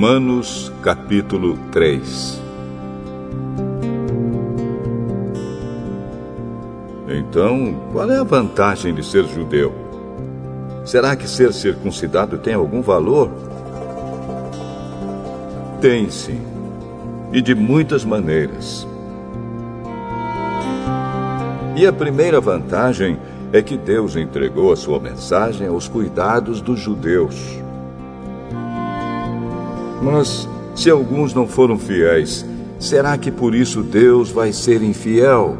Romanos capítulo 3 Então, qual é a vantagem de ser judeu? Será que ser circuncidado tem algum valor? Tem sim, e de muitas maneiras. E a primeira vantagem é que Deus entregou a sua mensagem aos cuidados dos judeus. Mas se alguns não foram fiéis, será que por isso Deus vai ser infiel?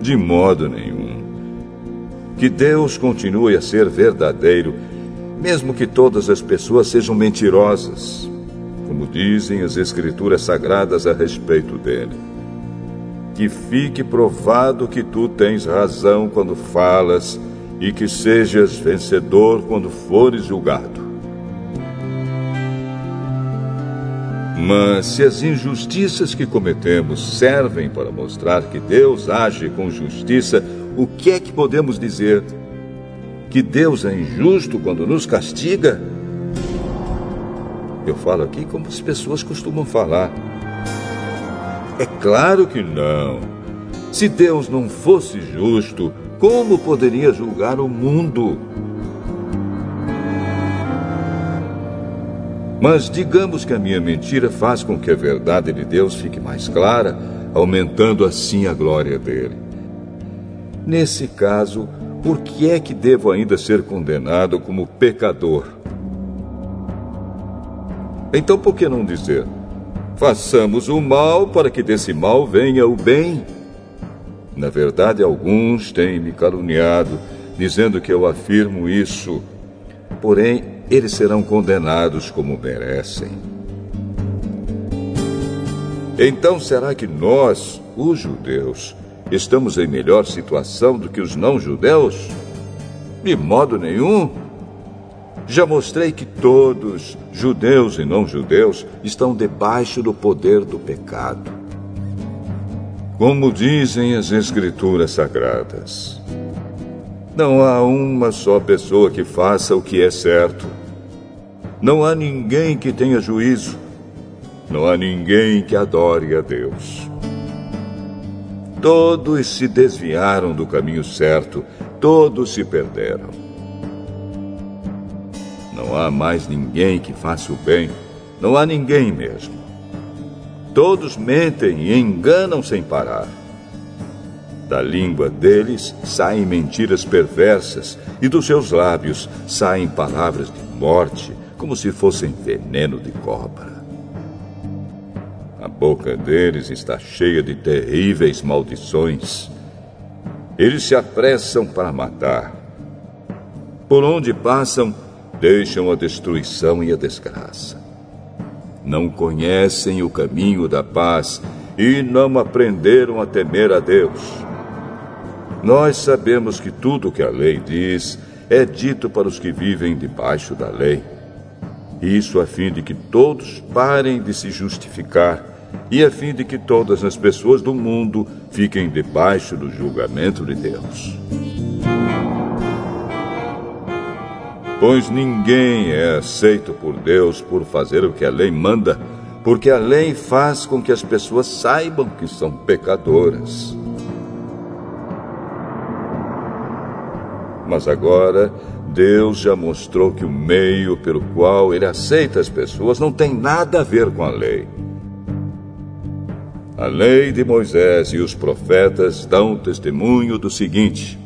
De modo nenhum. Que Deus continue a ser verdadeiro, mesmo que todas as pessoas sejam mentirosas, como dizem as Escrituras sagradas a respeito dele. Que fique provado que tu tens razão quando falas e que sejas vencedor quando fores julgado. Mas se as injustiças que cometemos servem para mostrar que Deus age com justiça, o que é que podemos dizer? Que Deus é injusto quando nos castiga? Eu falo aqui como as pessoas costumam falar. É claro que não. Se Deus não fosse justo, como poderia julgar o mundo? Mas digamos que a minha mentira faz com que a verdade de Deus fique mais clara, aumentando assim a glória dele. Nesse caso, por que é que devo ainda ser condenado como pecador? Então por que não dizer: façamos o mal para que desse mal venha o bem? Na verdade, alguns têm me caluniado, dizendo que eu afirmo isso. Porém, eles serão condenados como merecem. Então, será que nós, os judeus, estamos em melhor situação do que os não-judeus? De modo nenhum. Já mostrei que todos, judeus e não-judeus, estão debaixo do poder do pecado. Como dizem as Escrituras Sagradas, não há uma só pessoa que faça o que é certo não há ninguém que tenha juízo. Não há ninguém que adore a Deus. Todos se desviaram do caminho certo, todos se perderam. Não há mais ninguém que faça o bem, não há ninguém mesmo. Todos mentem e enganam sem parar. Da língua deles saem mentiras perversas, e dos seus lábios saem palavras de morte como se fossem veneno de cobra. A boca deles está cheia de terríveis maldições. Eles se apressam para matar. Por onde passam, deixam a destruição e a desgraça. Não conhecem o caminho da paz e não aprenderam a temer a Deus. Nós sabemos que tudo o que a lei diz é dito para os que vivem debaixo da lei isso a fim de que todos parem de se justificar e a fim de que todas as pessoas do mundo fiquem debaixo do julgamento de Deus. Pois ninguém é aceito por Deus por fazer o que a lei manda, porque a lei faz com que as pessoas saibam que são pecadoras. Mas agora Deus já mostrou que o meio pelo qual ele aceita as pessoas não tem nada a ver com a lei. A lei de Moisés e os profetas dão testemunho do seguinte: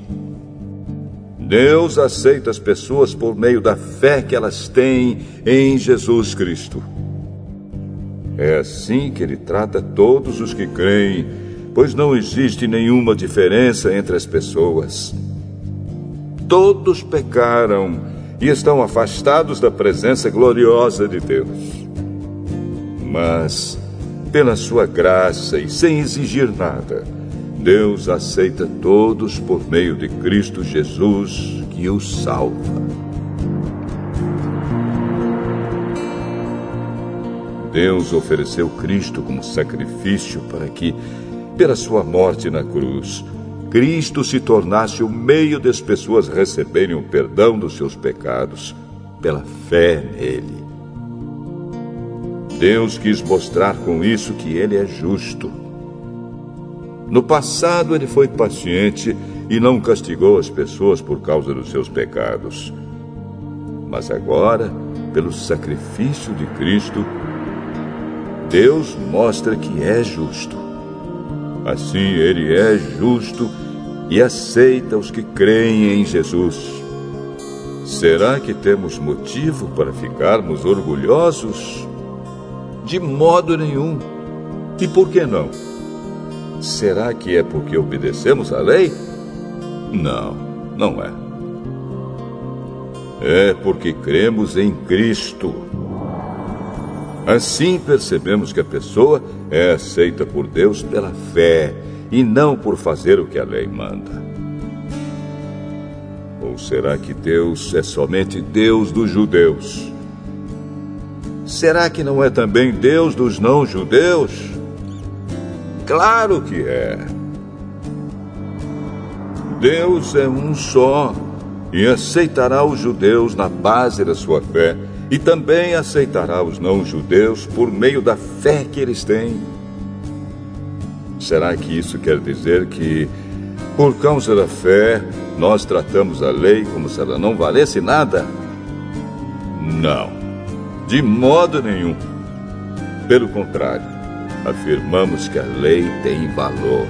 Deus aceita as pessoas por meio da fé que elas têm em Jesus Cristo. É assim que ele trata todos os que creem, pois não existe nenhuma diferença entre as pessoas. Todos pecaram e estão afastados da presença gloriosa de Deus. Mas, pela sua graça e sem exigir nada, Deus aceita todos por meio de Cristo Jesus, que os salva. Deus ofereceu Cristo como sacrifício para que, pela sua morte na cruz, Cristo se tornasse o meio das pessoas receberem o perdão dos seus pecados pela fé nele. Deus quis mostrar com isso que ele é justo. No passado, ele foi paciente e não castigou as pessoas por causa dos seus pecados. Mas agora, pelo sacrifício de Cristo, Deus mostra que é justo. Assim, ele é justo e aceita os que creem em Jesus. Será que temos motivo para ficarmos orgulhosos? De modo nenhum. E por que não? Será que é porque obedecemos à lei? Não, não é. É porque cremos em Cristo. Assim percebemos que a pessoa é aceita por Deus pela fé e não por fazer o que a lei manda. Ou será que Deus é somente Deus dos judeus? Será que não é também Deus dos não-judeus? Claro que é. Deus é um só e aceitará os judeus na base da sua fé e também aceitará os não-judeus por meio da fé que eles têm. Será que isso quer dizer que, por causa da fé, nós tratamos a lei como se ela não valesse nada? Não, de modo nenhum. Pelo contrário, afirmamos que a lei tem valor.